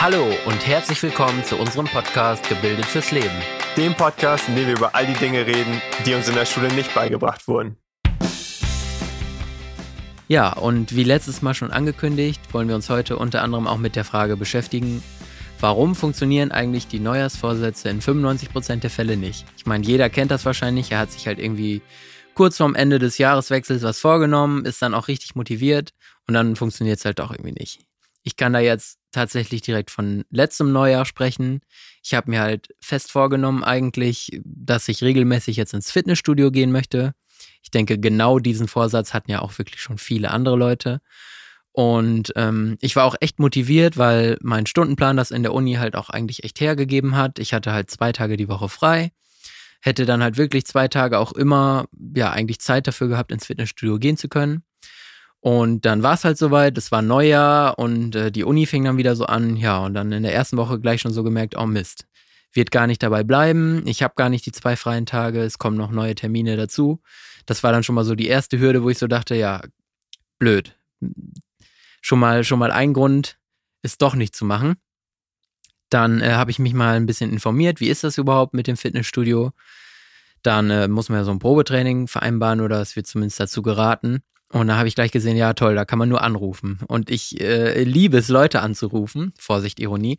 Hallo und herzlich willkommen zu unserem Podcast Gebildet fürs Leben. Dem Podcast, in dem wir über all die Dinge reden, die uns in der Schule nicht beigebracht wurden. Ja, und wie letztes Mal schon angekündigt, wollen wir uns heute unter anderem auch mit der Frage beschäftigen, warum funktionieren eigentlich die Neujahrsvorsätze in 95% der Fälle nicht? Ich meine, jeder kennt das wahrscheinlich, er hat sich halt irgendwie kurz vorm Ende des Jahreswechsels was vorgenommen, ist dann auch richtig motiviert und dann funktioniert es halt auch irgendwie nicht. Ich kann da jetzt tatsächlich direkt von letztem Neujahr sprechen. Ich habe mir halt fest vorgenommen eigentlich, dass ich regelmäßig jetzt ins Fitnessstudio gehen möchte. Ich denke, genau diesen Vorsatz hatten ja auch wirklich schon viele andere Leute. Und ähm, ich war auch echt motiviert, weil mein Stundenplan das in der Uni halt auch eigentlich echt hergegeben hat. Ich hatte halt zwei Tage die Woche frei hätte dann halt wirklich zwei Tage auch immer, ja, eigentlich Zeit dafür gehabt, ins Fitnessstudio gehen zu können. Und dann war es halt soweit, es war Neujahr und äh, die Uni fing dann wieder so an, ja, und dann in der ersten Woche gleich schon so gemerkt, oh Mist, wird gar nicht dabei bleiben, ich habe gar nicht die zwei freien Tage, es kommen noch neue Termine dazu. Das war dann schon mal so die erste Hürde, wo ich so dachte, ja, blöd. Schon mal, schon mal ein Grund, es doch nicht zu machen. Dann äh, habe ich mich mal ein bisschen informiert, wie ist das überhaupt mit dem Fitnessstudio. Dann äh, muss man ja so ein Probetraining vereinbaren oder es wird zumindest dazu geraten. Und da habe ich gleich gesehen, ja toll, da kann man nur anrufen. Und ich äh, liebe es, Leute anzurufen. Vorsicht, Ironie.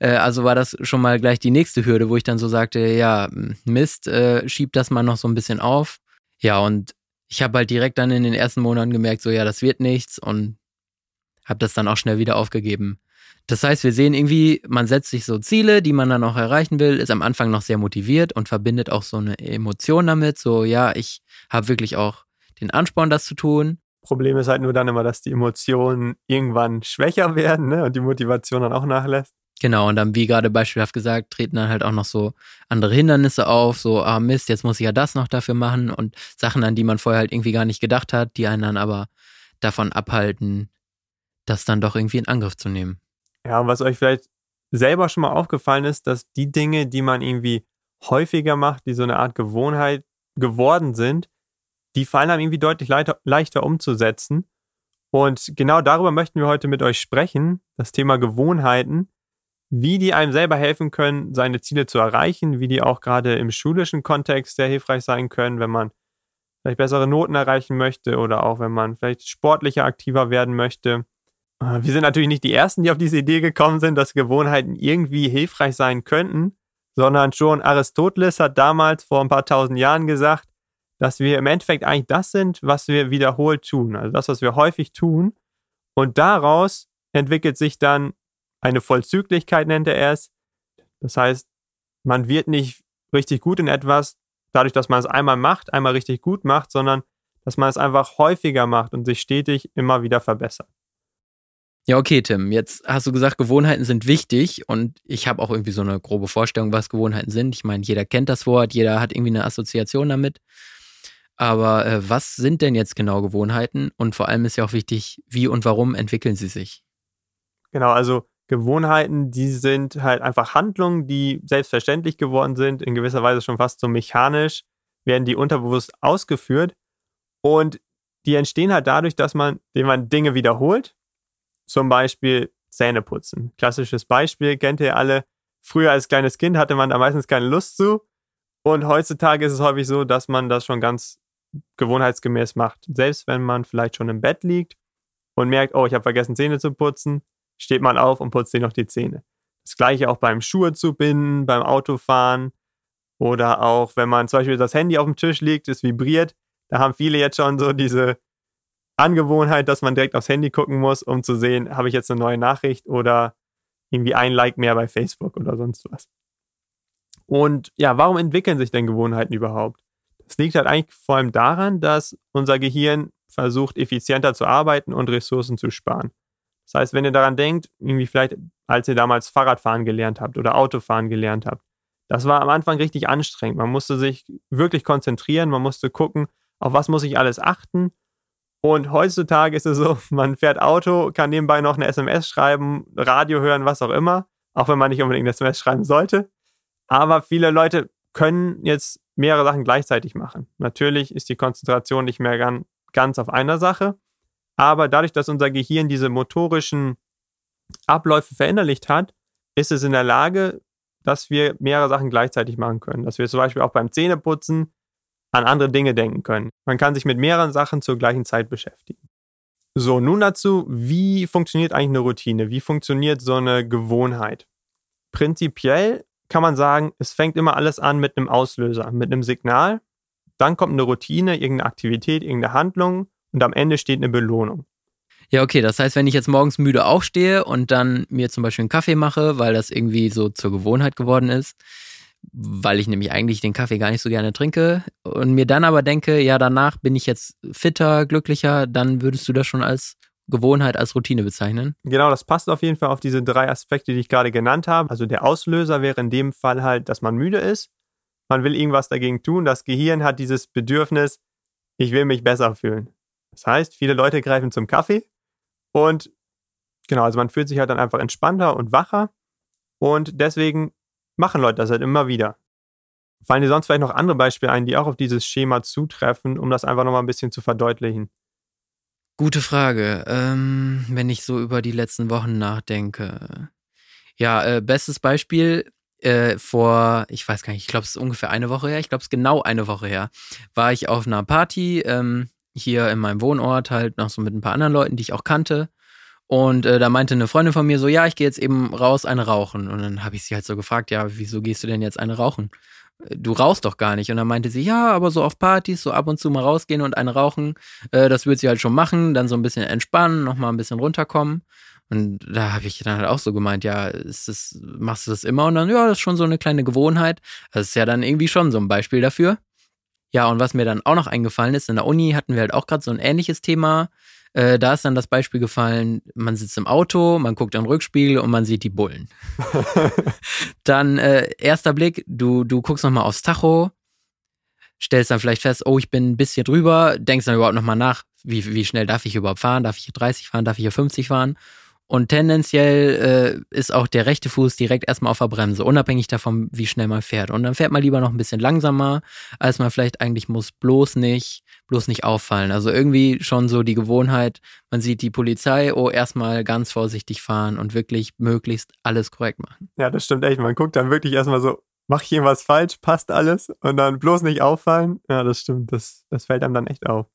Äh, also war das schon mal gleich die nächste Hürde, wo ich dann so sagte, ja, Mist, äh, schieb das mal noch so ein bisschen auf. Ja, und ich habe halt direkt dann in den ersten Monaten gemerkt, so ja, das wird nichts und habe das dann auch schnell wieder aufgegeben. Das heißt, wir sehen irgendwie, man setzt sich so Ziele, die man dann auch erreichen will, ist am Anfang noch sehr motiviert und verbindet auch so eine Emotion damit. So, ja, ich habe wirklich auch den Ansporn, das zu tun. Problem ist halt nur dann immer, dass die Emotionen irgendwann schwächer werden ne? und die Motivation dann auch nachlässt. Genau, und dann, wie gerade beispielhaft gesagt, treten dann halt auch noch so andere Hindernisse auf, so, ah Mist, jetzt muss ich ja das noch dafür machen und Sachen, an die man vorher halt irgendwie gar nicht gedacht hat, die einen dann aber davon abhalten, das dann doch irgendwie in Angriff zu nehmen. Ja, und was euch vielleicht selber schon mal aufgefallen ist, dass die Dinge, die man irgendwie häufiger macht, die so eine Art Gewohnheit geworden sind, die fallen einem irgendwie deutlich leichter, leichter umzusetzen. Und genau darüber möchten wir heute mit euch sprechen, das Thema Gewohnheiten, wie die einem selber helfen können, seine Ziele zu erreichen, wie die auch gerade im schulischen Kontext sehr hilfreich sein können, wenn man vielleicht bessere Noten erreichen möchte oder auch wenn man vielleicht sportlicher aktiver werden möchte. Äh, wir sind natürlich nicht die Ersten, die auf diese Idee gekommen sind, dass Gewohnheiten irgendwie hilfreich sein könnten, sondern schon Aristoteles hat damals vor ein paar tausend Jahren gesagt, dass wir im Endeffekt eigentlich das sind, was wir wiederholt tun, also das, was wir häufig tun. Und daraus entwickelt sich dann eine Vollzüglichkeit, nennt er es. Das heißt, man wird nicht richtig gut in etwas, dadurch, dass man es einmal macht, einmal richtig gut macht, sondern dass man es einfach häufiger macht und sich stetig immer wieder verbessert. Ja, okay, Tim. Jetzt hast du gesagt, Gewohnheiten sind wichtig und ich habe auch irgendwie so eine grobe Vorstellung, was Gewohnheiten sind. Ich meine, jeder kennt das Wort, jeder hat irgendwie eine Assoziation damit. Aber äh, was sind denn jetzt genau Gewohnheiten? Und vor allem ist ja auch wichtig, wie und warum entwickeln sie sich? Genau, also Gewohnheiten, die sind halt einfach Handlungen, die selbstverständlich geworden sind, in gewisser Weise schon fast so mechanisch, werden die unterbewusst ausgeführt. Und die entstehen halt dadurch, dass man, indem man Dinge wiederholt, zum Beispiel Zähne putzen. Klassisches Beispiel, kennt ihr alle. Früher als kleines Kind hatte man da meistens keine Lust zu. Und heutzutage ist es häufig so, dass man das schon ganz gewohnheitsgemäß macht. Selbst wenn man vielleicht schon im Bett liegt und merkt, oh, ich habe vergessen, Zähne zu putzen, steht man auf und putzt sich noch die Zähne. Das gleiche auch beim Schuhe zu binden, beim Autofahren oder auch, wenn man zum Beispiel das Handy auf dem Tisch liegt, es vibriert. Da haben viele jetzt schon so diese Angewohnheit, dass man direkt aufs Handy gucken muss, um zu sehen, habe ich jetzt eine neue Nachricht oder irgendwie ein Like mehr bei Facebook oder sonst was. Und ja, warum entwickeln sich denn Gewohnheiten überhaupt? Das liegt halt eigentlich vor allem daran, dass unser Gehirn versucht, effizienter zu arbeiten und Ressourcen zu sparen. Das heißt, wenn ihr daran denkt, irgendwie vielleicht, als ihr damals Fahrradfahren gelernt habt oder Autofahren gelernt habt, das war am Anfang richtig anstrengend. Man musste sich wirklich konzentrieren, man musste gucken, auf was muss ich alles achten und heutzutage ist es so, man fährt Auto, kann nebenbei noch eine SMS schreiben, Radio hören, was auch immer, auch wenn man nicht unbedingt eine SMS schreiben sollte. Aber viele Leute können jetzt mehrere Sachen gleichzeitig machen. Natürlich ist die Konzentration nicht mehr ganz auf einer Sache, aber dadurch, dass unser Gehirn diese motorischen Abläufe verinnerlicht hat, ist es in der Lage, dass wir mehrere Sachen gleichzeitig machen können. Dass wir zum Beispiel auch beim Zähneputzen an andere Dinge denken können. Man kann sich mit mehreren Sachen zur gleichen Zeit beschäftigen. So, nun dazu, wie funktioniert eigentlich eine Routine? Wie funktioniert so eine Gewohnheit? Prinzipiell kann man sagen, es fängt immer alles an mit einem Auslöser, mit einem Signal. Dann kommt eine Routine, irgendeine Aktivität, irgendeine Handlung und am Ende steht eine Belohnung. Ja, okay, das heißt, wenn ich jetzt morgens müde aufstehe und dann mir zum Beispiel einen Kaffee mache, weil das irgendwie so zur Gewohnheit geworden ist, weil ich nämlich eigentlich den Kaffee gar nicht so gerne trinke und mir dann aber denke, ja, danach bin ich jetzt fitter, glücklicher, dann würdest du das schon als Gewohnheit, als Routine bezeichnen? Genau, das passt auf jeden Fall auf diese drei Aspekte, die ich gerade genannt habe. Also der Auslöser wäre in dem Fall halt, dass man müde ist. Man will irgendwas dagegen tun. Das Gehirn hat dieses Bedürfnis, ich will mich besser fühlen. Das heißt, viele Leute greifen zum Kaffee und genau, also man fühlt sich halt dann einfach entspannter und wacher und deswegen machen Leute das halt immer wieder. Fallen dir sonst vielleicht noch andere Beispiele ein, die auch auf dieses Schema zutreffen, um das einfach nochmal ein bisschen zu verdeutlichen? Gute Frage. Ähm, wenn ich so über die letzten Wochen nachdenke. Ja, äh, bestes Beispiel. Äh, vor, ich weiß gar nicht, ich glaube, es ist ungefähr eine Woche her, ich glaube, es ist genau eine Woche her, war ich auf einer Party ähm, hier in meinem Wohnort, halt noch so mit ein paar anderen Leuten, die ich auch kannte. Und äh, da meinte eine Freundin von mir so, ja, ich gehe jetzt eben raus eine rauchen. Und dann habe ich sie halt so gefragt, ja, wieso gehst du denn jetzt eine rauchen? Du rauchst doch gar nicht. Und dann meinte sie, ja, aber so auf Partys, so ab und zu mal rausgehen und eine rauchen, äh, das würde sie halt schon machen, dann so ein bisschen entspannen, nochmal ein bisschen runterkommen. Und da habe ich dann halt auch so gemeint, ja, ist das, machst du das immer? Und dann, ja, das ist schon so eine kleine Gewohnheit. Das ist ja dann irgendwie schon so ein Beispiel dafür. Ja, und was mir dann auch noch eingefallen ist, in der Uni hatten wir halt auch gerade so ein ähnliches Thema äh, da ist dann das Beispiel gefallen, man sitzt im Auto, man guckt in den Rückspiegel und man sieht die Bullen. dann äh, erster Blick, du, du guckst nochmal aufs Tacho, stellst dann vielleicht fest, oh, ich bin ein bisschen drüber, denkst dann überhaupt nochmal nach, wie, wie schnell darf ich überhaupt fahren? Darf ich hier 30 fahren? Darf ich hier 50 fahren? Und tendenziell äh, ist auch der rechte Fuß direkt erstmal auf der Bremse, unabhängig davon, wie schnell man fährt. Und dann fährt man lieber noch ein bisschen langsamer, als man vielleicht eigentlich muss, bloß nicht, bloß nicht auffallen. Also irgendwie schon so die Gewohnheit, man sieht die Polizei, oh, erstmal ganz vorsichtig fahren und wirklich möglichst alles korrekt machen. Ja, das stimmt echt. Man guckt dann wirklich erstmal so, mach ich irgendwas falsch, passt alles und dann bloß nicht auffallen. Ja, das stimmt. Das, das fällt einem dann echt auf.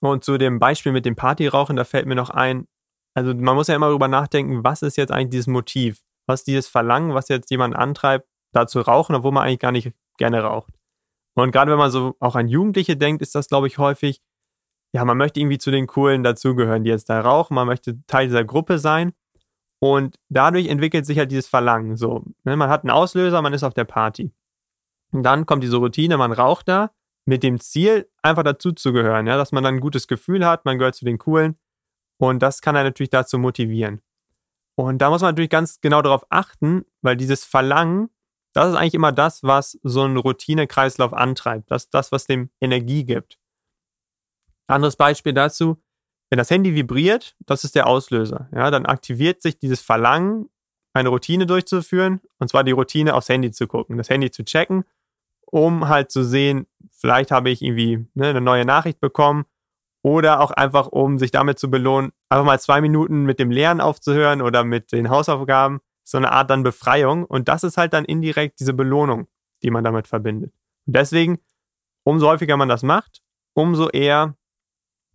Und zu dem Beispiel mit dem Partyrauchen, da fällt mir noch ein, also man muss ja immer darüber nachdenken, was ist jetzt eigentlich dieses Motiv? Was dieses Verlangen, was jetzt jemand antreibt, da zu rauchen, obwohl man eigentlich gar nicht gerne raucht? Und gerade wenn man so auch an Jugendliche denkt, ist das, glaube ich, häufig, ja, man möchte irgendwie zu den Coolen dazugehören, die jetzt da rauchen, man möchte Teil dieser Gruppe sein. Und dadurch entwickelt sich halt dieses Verlangen. So, ne? man hat einen Auslöser, man ist auf der Party. Und dann kommt diese Routine, man raucht da mit dem Ziel, einfach dazuzugehören, ja, dass man dann ein gutes Gefühl hat, man gehört zu den Coolen. Und das kann er natürlich dazu motivieren. Und da muss man natürlich ganz genau darauf achten, weil dieses Verlangen, das ist eigentlich immer das, was so einen Routinekreislauf antreibt. Das das, was dem Energie gibt. Anderes Beispiel dazu, wenn das Handy vibriert, das ist der Auslöser. Ja, dann aktiviert sich dieses Verlangen, eine Routine durchzuführen, und zwar die Routine aufs Handy zu gucken, das Handy zu checken, um halt zu sehen, vielleicht habe ich irgendwie ne, eine neue Nachricht bekommen oder auch einfach, um sich damit zu belohnen, einfach mal zwei Minuten mit dem Lernen aufzuhören oder mit den Hausaufgaben. So eine Art dann Befreiung. Und das ist halt dann indirekt diese Belohnung, die man damit verbindet. Und deswegen, umso häufiger man das macht, umso eher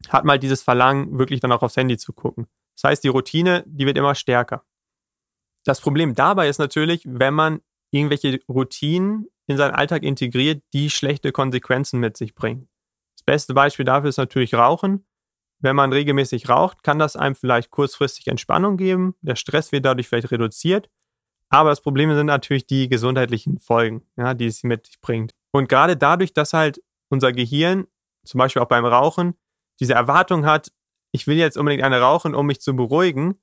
hat man halt dieses Verlangen, wirklich dann auch aufs Handy zu gucken. Das heißt, die Routine, die wird immer stärker. Das Problem dabei ist natürlich, wenn man irgendwelche Routinen in seinen Alltag integriert, die schlechte Konsequenzen mit sich bringen. Das beste Beispiel dafür ist natürlich Rauchen. Wenn man regelmäßig raucht, kann das einem vielleicht kurzfristig Entspannung geben. Der Stress wird dadurch vielleicht reduziert. Aber das Problem sind natürlich die gesundheitlichen Folgen, ja, die es mit sich bringt. Und gerade dadurch, dass halt unser Gehirn, zum Beispiel auch beim Rauchen, diese Erwartung hat, ich will jetzt unbedingt eine rauchen, um mich zu beruhigen,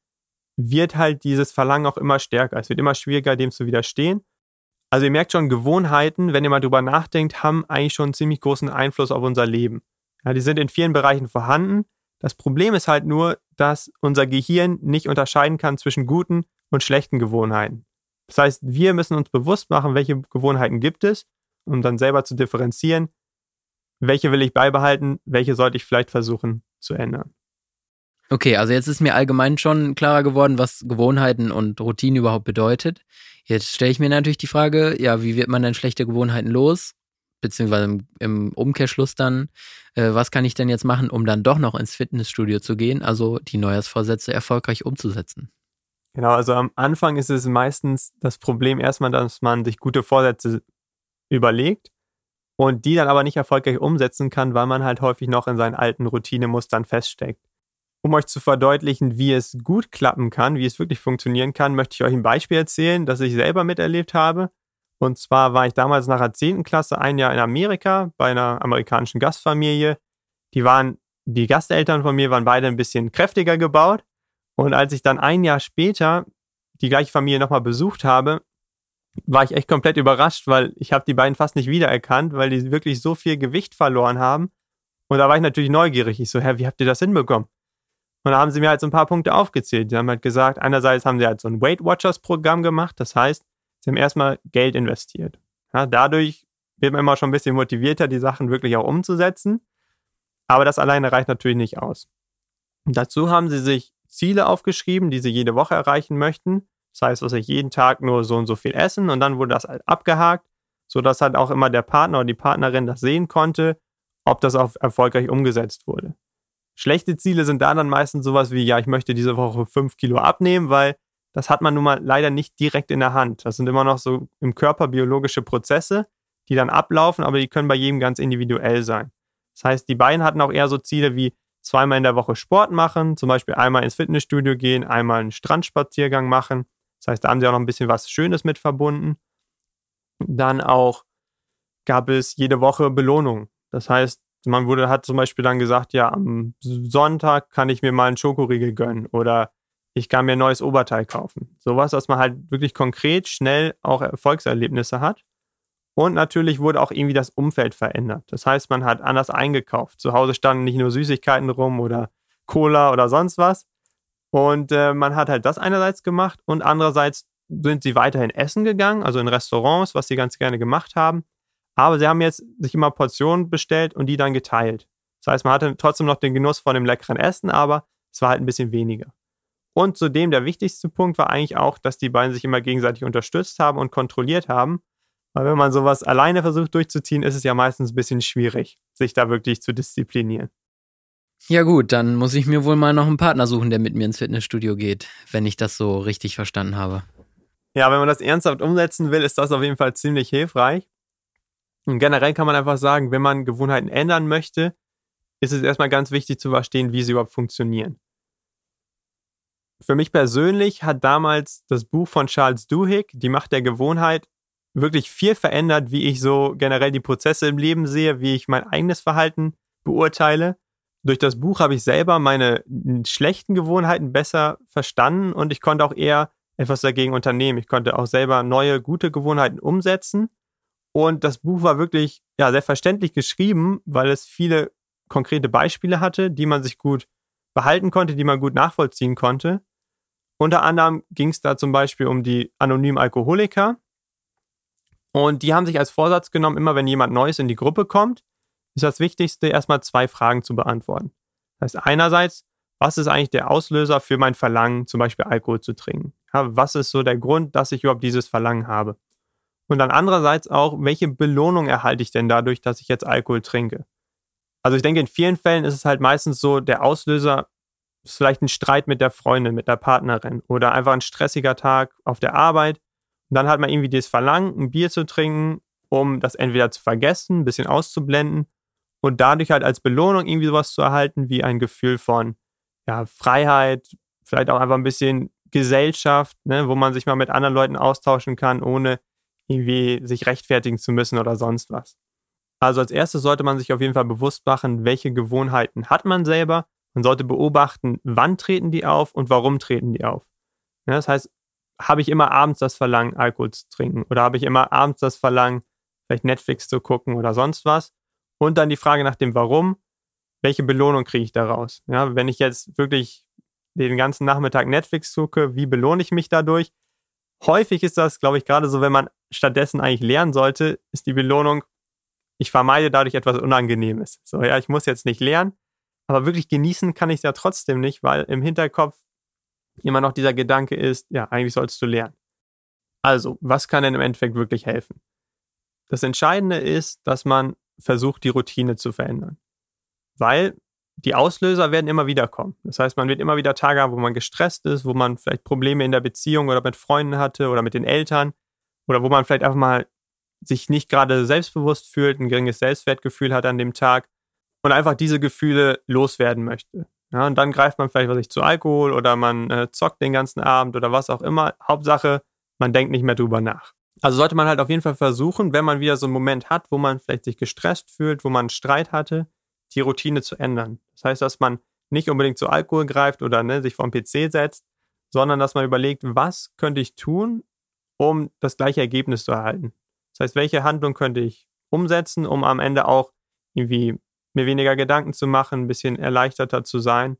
wird halt dieses Verlangen auch immer stärker. Es wird immer schwieriger, dem zu widerstehen. Also ihr merkt schon, Gewohnheiten, wenn ihr mal drüber nachdenkt, haben eigentlich schon einen ziemlich großen Einfluss auf unser Leben. Ja, die sind in vielen Bereichen vorhanden. Das Problem ist halt nur, dass unser Gehirn nicht unterscheiden kann zwischen guten und schlechten Gewohnheiten. Das heißt, wir müssen uns bewusst machen, welche Gewohnheiten gibt es, um dann selber zu differenzieren, welche will ich beibehalten, welche sollte ich vielleicht versuchen zu ändern. Okay, also jetzt ist mir allgemein schon klarer geworden, was Gewohnheiten und Routine überhaupt bedeutet. Jetzt stelle ich mir natürlich die Frage, ja, wie wird man denn schlechte Gewohnheiten los? Beziehungsweise im, im Umkehrschluss dann, äh, was kann ich denn jetzt machen, um dann doch noch ins Fitnessstudio zu gehen, also die Neujahrsvorsätze erfolgreich umzusetzen? Genau, also am Anfang ist es meistens das Problem erstmal, dass man sich gute Vorsätze überlegt und die dann aber nicht erfolgreich umsetzen kann, weil man halt häufig noch in seinen alten Routinemustern feststeckt. Um euch zu verdeutlichen, wie es gut klappen kann, wie es wirklich funktionieren kann, möchte ich euch ein Beispiel erzählen, das ich selber miterlebt habe. Und zwar war ich damals nach der 10. Klasse ein Jahr in Amerika bei einer amerikanischen Gastfamilie. Die waren, die Gasteltern von mir waren beide ein bisschen kräftiger gebaut. Und als ich dann ein Jahr später die gleiche Familie nochmal besucht habe, war ich echt komplett überrascht, weil ich habe die beiden fast nicht wiedererkannt, weil die wirklich so viel Gewicht verloren haben. Und da war ich natürlich neugierig. Ich so, hä, wie habt ihr das hinbekommen? Und da haben sie mir halt so ein paar Punkte aufgezählt. Die haben halt gesagt, einerseits haben sie halt so ein Weight Watchers Programm gemacht. Das heißt, sie haben erstmal Geld investiert. Ja, dadurch wird man immer schon ein bisschen motivierter, die Sachen wirklich auch umzusetzen. Aber das alleine reicht natürlich nicht aus. Dazu haben sie sich Ziele aufgeschrieben, die sie jede Woche erreichen möchten. Das heißt, was ich jeden Tag nur so und so viel essen und dann wurde das halt abgehakt, sodass halt auch immer der Partner oder die Partnerin das sehen konnte, ob das auch erfolgreich umgesetzt wurde. Schlechte Ziele sind da dann meistens sowas wie, ja, ich möchte diese Woche fünf Kilo abnehmen, weil das hat man nun mal leider nicht direkt in der Hand. Das sind immer noch so im Körper biologische Prozesse, die dann ablaufen, aber die können bei jedem ganz individuell sein. Das heißt, die beiden hatten auch eher so Ziele wie zweimal in der Woche Sport machen, zum Beispiel einmal ins Fitnessstudio gehen, einmal einen Strandspaziergang machen. Das heißt, da haben sie auch noch ein bisschen was Schönes mit verbunden. Dann auch gab es jede Woche Belohnung. Das heißt, man wurde, hat zum Beispiel dann gesagt, ja, am Sonntag kann ich mir mal einen Schokoriegel gönnen oder ich kann mir ein neues Oberteil kaufen. Sowas, dass man halt wirklich konkret, schnell auch Erfolgserlebnisse hat. Und natürlich wurde auch irgendwie das Umfeld verändert. Das heißt, man hat anders eingekauft. Zu Hause standen nicht nur Süßigkeiten rum oder Cola oder sonst was. Und äh, man hat halt das einerseits gemacht und andererseits sind sie weiterhin essen gegangen, also in Restaurants, was sie ganz gerne gemacht haben. Aber sie haben jetzt sich immer Portionen bestellt und die dann geteilt. Das heißt, man hatte trotzdem noch den Genuss von dem leckeren Essen, aber es war halt ein bisschen weniger. Und zudem der wichtigste Punkt war eigentlich auch, dass die beiden sich immer gegenseitig unterstützt haben und kontrolliert haben. Weil wenn man sowas alleine versucht durchzuziehen, ist es ja meistens ein bisschen schwierig, sich da wirklich zu disziplinieren. Ja gut, dann muss ich mir wohl mal noch einen Partner suchen, der mit mir ins Fitnessstudio geht, wenn ich das so richtig verstanden habe. Ja, wenn man das ernsthaft umsetzen will, ist das auf jeden Fall ziemlich hilfreich. Und generell kann man einfach sagen, wenn man Gewohnheiten ändern möchte, ist es erstmal ganz wichtig zu verstehen, wie sie überhaupt funktionieren. Für mich persönlich hat damals das Buch von Charles Duhigg, Die Macht der Gewohnheit, wirklich viel verändert, wie ich so generell die Prozesse im Leben sehe, wie ich mein eigenes Verhalten beurteile. Durch das Buch habe ich selber meine schlechten Gewohnheiten besser verstanden und ich konnte auch eher etwas dagegen unternehmen. Ich konnte auch selber neue, gute Gewohnheiten umsetzen und das Buch war wirklich ja, sehr verständlich geschrieben, weil es viele konkrete Beispiele hatte, die man sich gut behalten konnte, die man gut nachvollziehen konnte. Unter anderem ging es da zum Beispiel um die anonymen Alkoholiker. Und die haben sich als Vorsatz genommen, immer wenn jemand Neues in die Gruppe kommt, ist das Wichtigste, erstmal zwei Fragen zu beantworten. Das heißt, einerseits, was ist eigentlich der Auslöser für mein Verlangen, zum Beispiel Alkohol zu trinken? Ja, was ist so der Grund, dass ich überhaupt dieses Verlangen habe? Und dann andererseits auch, welche Belohnung erhalte ich denn dadurch, dass ich jetzt Alkohol trinke? Also ich denke, in vielen Fällen ist es halt meistens so, der Auslöser ist vielleicht ein Streit mit der Freundin, mit der Partnerin oder einfach ein stressiger Tag auf der Arbeit. Und dann hat man irgendwie das Verlangen, ein Bier zu trinken, um das entweder zu vergessen, ein bisschen auszublenden und dadurch halt als Belohnung irgendwie sowas zu erhalten wie ein Gefühl von ja, Freiheit, vielleicht auch einfach ein bisschen Gesellschaft, ne, wo man sich mal mit anderen Leuten austauschen kann, ohne irgendwie sich rechtfertigen zu müssen oder sonst was. Also als erstes sollte man sich auf jeden Fall bewusst machen, welche Gewohnheiten hat man selber. Man sollte beobachten, wann treten die auf und warum treten die auf. Ja, das heißt, habe ich immer abends das Verlangen, Alkohol zu trinken oder habe ich immer abends das Verlangen, vielleicht Netflix zu gucken oder sonst was. Und dann die Frage nach dem Warum, welche Belohnung kriege ich daraus? Ja, wenn ich jetzt wirklich den ganzen Nachmittag Netflix gucke, wie belohne ich mich dadurch? häufig ist das, glaube ich, gerade so, wenn man stattdessen eigentlich lernen sollte, ist die Belohnung, ich vermeide dadurch etwas Unangenehmes. So, ja, ich muss jetzt nicht lernen. Aber wirklich genießen kann ich es ja trotzdem nicht, weil im Hinterkopf immer noch dieser Gedanke ist, ja, eigentlich sollst du lernen. Also, was kann denn im Endeffekt wirklich helfen? Das Entscheidende ist, dass man versucht, die Routine zu verändern. Weil die Auslöser werden immer wieder kommen. Das heißt, man wird immer wieder Tage haben, wo man gestresst ist, wo man vielleicht Probleme in der Beziehung oder mit Freunden hatte oder mit den Eltern oder wo man vielleicht einfach mal sich nicht gerade selbstbewusst fühlt, ein geringes Selbstwertgefühl hat an dem Tag und einfach diese Gefühle loswerden möchte. Ja, und dann greift man vielleicht was ich zu Alkohol oder man äh, zockt den ganzen Abend oder was auch immer. Hauptsache, man denkt nicht mehr drüber nach. Also sollte man halt auf jeden Fall versuchen, wenn man wieder so einen Moment hat, wo man vielleicht sich gestresst fühlt, wo man einen Streit hatte, die Routine zu ändern. Das heißt, dass man nicht unbedingt zu Alkohol greift oder ne, sich vor PC setzt, sondern dass man überlegt, was könnte ich tun, um das gleiche Ergebnis zu erhalten. Das heißt, welche Handlung könnte ich umsetzen, um am Ende auch irgendwie mir weniger Gedanken zu machen, ein bisschen erleichterter zu sein.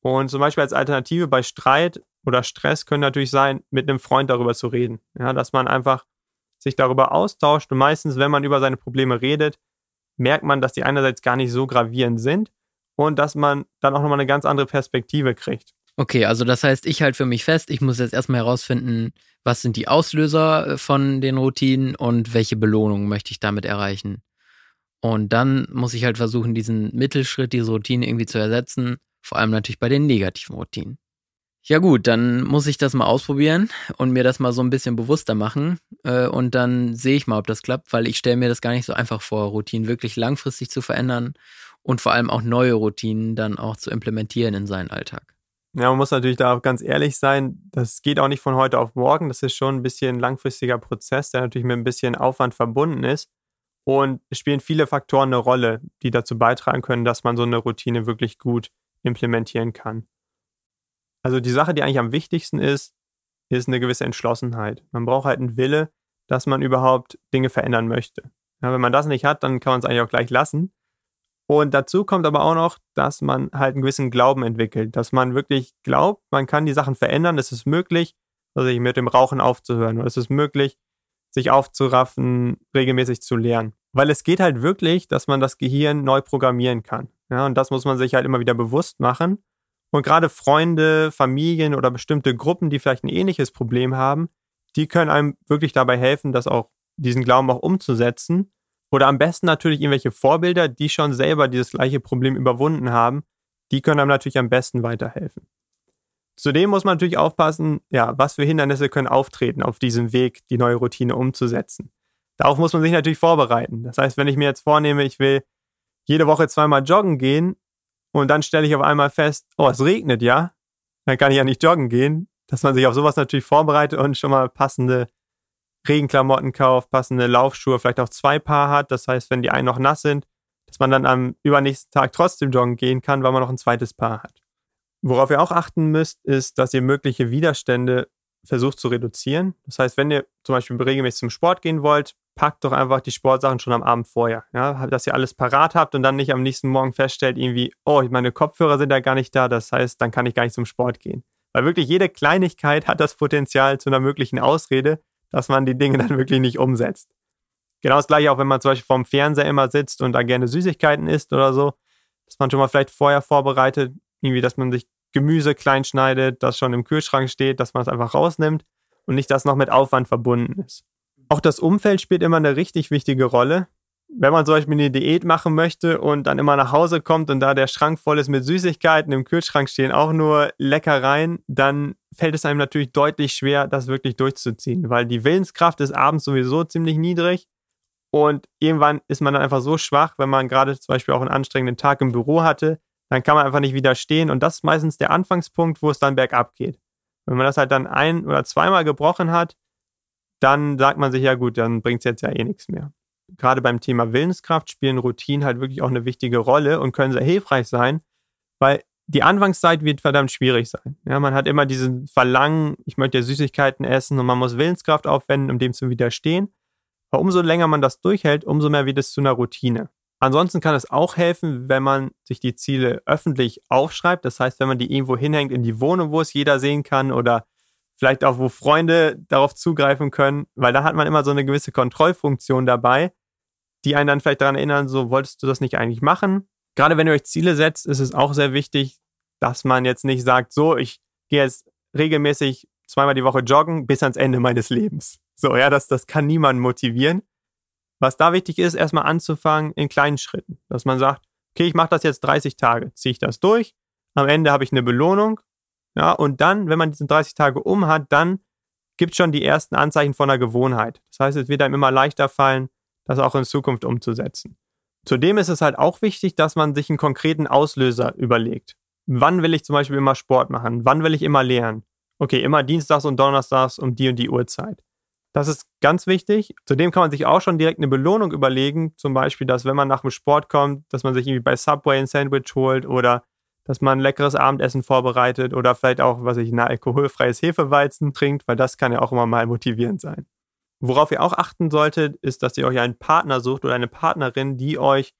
Und zum Beispiel als Alternative bei Streit oder Stress können natürlich sein, mit einem Freund darüber zu reden. Ja, dass man einfach sich darüber austauscht und meistens, wenn man über seine Probleme redet, merkt man, dass die einerseits gar nicht so gravierend sind und dass man dann auch nochmal eine ganz andere Perspektive kriegt. Okay, also das heißt, ich halte für mich fest, ich muss jetzt erstmal herausfinden, was sind die Auslöser äh, von den Routinen und welche Belohnung möchte ich damit erreichen. Und dann muss ich halt versuchen, diesen Mittelschritt, diese Routine irgendwie zu ersetzen, vor allem natürlich bei den negativen Routinen. Ja gut, dann muss ich das mal ausprobieren und mir das mal so ein bisschen bewusster machen äh, und dann sehe ich mal, ob das klappt, weil ich stelle mir das gar nicht so einfach vor, Routinen wirklich langfristig zu verändern und vor allem auch neue Routinen dann auch zu implementieren in seinen Alltag. Ja, man muss natürlich da auch ganz ehrlich sein, das geht auch nicht von heute auf morgen, das ist schon ein bisschen ein langfristiger Prozess, der natürlich mit ein bisschen Aufwand verbunden ist und es spielen viele Faktoren eine Rolle, die dazu beitragen können, dass man so eine Routine wirklich gut implementieren kann. Also die Sache, die eigentlich am wichtigsten ist, ist eine gewisse Entschlossenheit. Man braucht halt einen Wille, dass man überhaupt Dinge verändern möchte. Ja, wenn man das nicht hat, dann kann man es eigentlich auch gleich lassen. Und dazu kommt aber auch noch, dass man halt einen gewissen Glauben entwickelt, dass man wirklich glaubt, man kann die Sachen verändern, es ist möglich, also mit dem Rauchen aufzuhören, oder es ist möglich, sich aufzuraffen, regelmäßig zu lernen. Weil es geht halt wirklich, dass man das Gehirn neu programmieren kann. Ja, und das muss man sich halt immer wieder bewusst machen. Und gerade Freunde, Familien oder bestimmte Gruppen, die vielleicht ein ähnliches Problem haben, die können einem wirklich dabei helfen, das auch, diesen Glauben auch umzusetzen. Oder am besten natürlich irgendwelche Vorbilder, die schon selber dieses gleiche Problem überwunden haben, die können einem natürlich am besten weiterhelfen. Zudem muss man natürlich aufpassen, ja, was für Hindernisse können auftreten auf diesem Weg, die neue Routine umzusetzen. Darauf muss man sich natürlich vorbereiten. Das heißt, wenn ich mir jetzt vornehme, ich will jede Woche zweimal joggen gehen, und dann stelle ich auf einmal fest, oh, es regnet ja, dann kann ich ja nicht joggen gehen, dass man sich auf sowas natürlich vorbereitet und schon mal passende Regenklamotten kauft, passende Laufschuhe, vielleicht auch zwei Paar hat. Das heißt, wenn die einen noch nass sind, dass man dann am übernächsten Tag trotzdem joggen gehen kann, weil man noch ein zweites Paar hat. Worauf ihr auch achten müsst, ist, dass ihr mögliche Widerstände versucht zu reduzieren. Das heißt, wenn ihr zum Beispiel regelmäßig zum Sport gehen wollt, packt doch einfach die Sportsachen schon am Abend vorher. Ja, dass ihr alles parat habt und dann nicht am nächsten Morgen feststellt, irgendwie, oh, meine Kopfhörer sind ja gar nicht da. Das heißt, dann kann ich gar nicht zum Sport gehen. Weil wirklich jede Kleinigkeit hat das Potenzial zu einer möglichen Ausrede, dass man die Dinge dann wirklich nicht umsetzt. Genau das gleiche auch, wenn man zum Beispiel vorm Fernseher immer sitzt und da gerne Süßigkeiten isst oder so, dass man schon mal vielleicht vorher vorbereitet, irgendwie, dass man sich Gemüse klein schneidet, das schon im Kühlschrank steht, dass man es einfach rausnimmt und nicht, dass noch mit Aufwand verbunden ist. Auch das Umfeld spielt immer eine richtig wichtige Rolle. Wenn man zum Beispiel eine Diät machen möchte und dann immer nach Hause kommt und da der Schrank voll ist mit Süßigkeiten, im Kühlschrank stehen auch nur Leckereien, dann fällt es einem natürlich deutlich schwer, das wirklich durchzuziehen, weil die Willenskraft ist abends sowieso ziemlich niedrig und irgendwann ist man dann einfach so schwach, wenn man gerade zum Beispiel auch einen anstrengenden Tag im Büro hatte, dann kann man einfach nicht widerstehen. Und das ist meistens der Anfangspunkt, wo es dann bergab geht. Wenn man das halt dann ein- oder zweimal gebrochen hat, dann sagt man sich, ja gut, dann bringt es jetzt ja eh nichts mehr. Gerade beim Thema Willenskraft spielen Routinen halt wirklich auch eine wichtige Rolle und können sehr hilfreich sein, weil die Anfangszeit wird verdammt schwierig sein. Ja, man hat immer diesen Verlangen, ich möchte ja Süßigkeiten essen und man muss Willenskraft aufwenden, um dem zu widerstehen. Aber umso länger man das durchhält, umso mehr wird es zu einer Routine. Ansonsten kann es auch helfen, wenn man sich die Ziele öffentlich aufschreibt. Das heißt, wenn man die irgendwo hinhängt in die Wohnung, wo es jeder sehen kann oder vielleicht auch, wo Freunde darauf zugreifen können, weil da hat man immer so eine gewisse Kontrollfunktion dabei, die einen dann vielleicht daran erinnern, so wolltest du das nicht eigentlich machen? gerade wenn ihr euch Ziele setzt, ist es auch sehr wichtig, dass man jetzt nicht sagt, so, ich gehe jetzt regelmäßig zweimal die Woche joggen bis ans Ende meines Lebens. So, ja, das, das kann niemand motivieren. Was da wichtig ist, erstmal anzufangen in kleinen Schritten. Dass man sagt, okay, ich mache das jetzt 30 Tage, ziehe ich das durch, am Ende habe ich eine Belohnung. Ja, und dann, wenn man diese 30 Tage um hat, dann gibt es schon die ersten Anzeichen von einer Gewohnheit. Das heißt, es wird einem immer leichter fallen, das auch in Zukunft umzusetzen. Zudem ist es halt auch wichtig, dass man sich einen konkreten Auslöser überlegt. Wann will ich zum Beispiel immer Sport machen? Wann will ich immer lernen? Okay, immer Dienstags und Donnerstags um die und die Uhrzeit. Das ist ganz wichtig. Zudem kann man sich auch schon direkt eine Belohnung überlegen. Zum Beispiel, dass wenn man nach dem Sport kommt, dass man sich irgendwie bei Subway ein Sandwich holt oder dass man ein leckeres Abendessen vorbereitet oder vielleicht auch, was ich, ein alkoholfreies Hefeweizen trinkt, weil das kann ja auch immer mal motivierend sein. Worauf ihr auch achten solltet, ist, dass ihr euch einen Partner sucht oder eine Partnerin, die euch,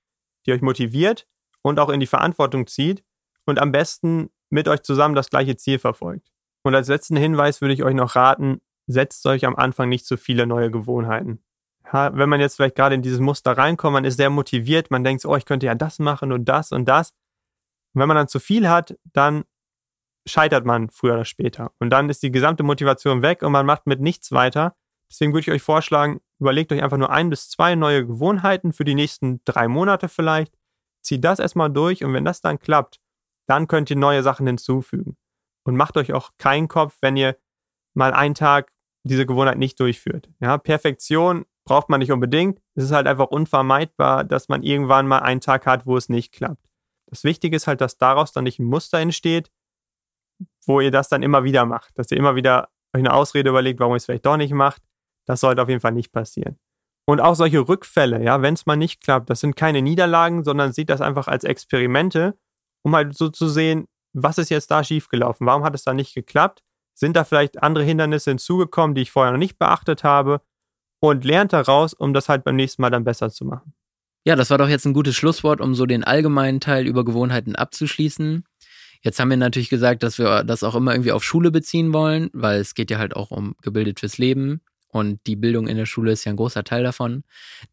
die euch motiviert und auch in die Verantwortung zieht und am besten mit euch zusammen das gleiche Ziel verfolgt. Und als letzten Hinweis würde ich euch noch raten, setzt euch am Anfang nicht zu viele neue Gewohnheiten. Wenn man jetzt vielleicht gerade in dieses Muster reinkommt, man ist sehr motiviert, man denkt, oh, ich könnte ja das machen und das und das. Und wenn man dann zu viel hat, dann scheitert man früher oder später. Und dann ist die gesamte Motivation weg und man macht mit nichts weiter. Deswegen würde ich euch vorschlagen, überlegt euch einfach nur ein bis zwei neue Gewohnheiten für die nächsten drei Monate vielleicht. Zieht das erstmal durch und wenn das dann klappt, dann könnt ihr neue Sachen hinzufügen. Und macht euch auch keinen Kopf, wenn ihr mal einen Tag diese Gewohnheit nicht durchführt. Ja, Perfektion braucht man nicht unbedingt. Es ist halt einfach unvermeidbar, dass man irgendwann mal einen Tag hat, wo es nicht klappt. Das Wichtige ist halt, dass daraus dann nicht ein Muster entsteht, wo ihr das dann immer wieder macht. Dass ihr immer wieder euch eine Ausrede überlegt, warum ihr es vielleicht doch nicht macht. Das sollte auf jeden Fall nicht passieren. Und auch solche Rückfälle, ja, wenn es mal nicht klappt, das sind keine Niederlagen, sondern sieht das einfach als Experimente, um halt so zu sehen, was ist jetzt da schiefgelaufen? Warum hat es da nicht geklappt? Sind da vielleicht andere Hindernisse hinzugekommen, die ich vorher noch nicht beachtet habe? Und lernt daraus, um das halt beim nächsten Mal dann besser zu machen. Ja, das war doch jetzt ein gutes Schlusswort, um so den allgemeinen Teil über Gewohnheiten abzuschließen. Jetzt haben wir natürlich gesagt, dass wir das auch immer irgendwie auf Schule beziehen wollen, weil es geht ja halt auch um gebildet fürs Leben. Und die Bildung in der Schule ist ja ein großer Teil davon.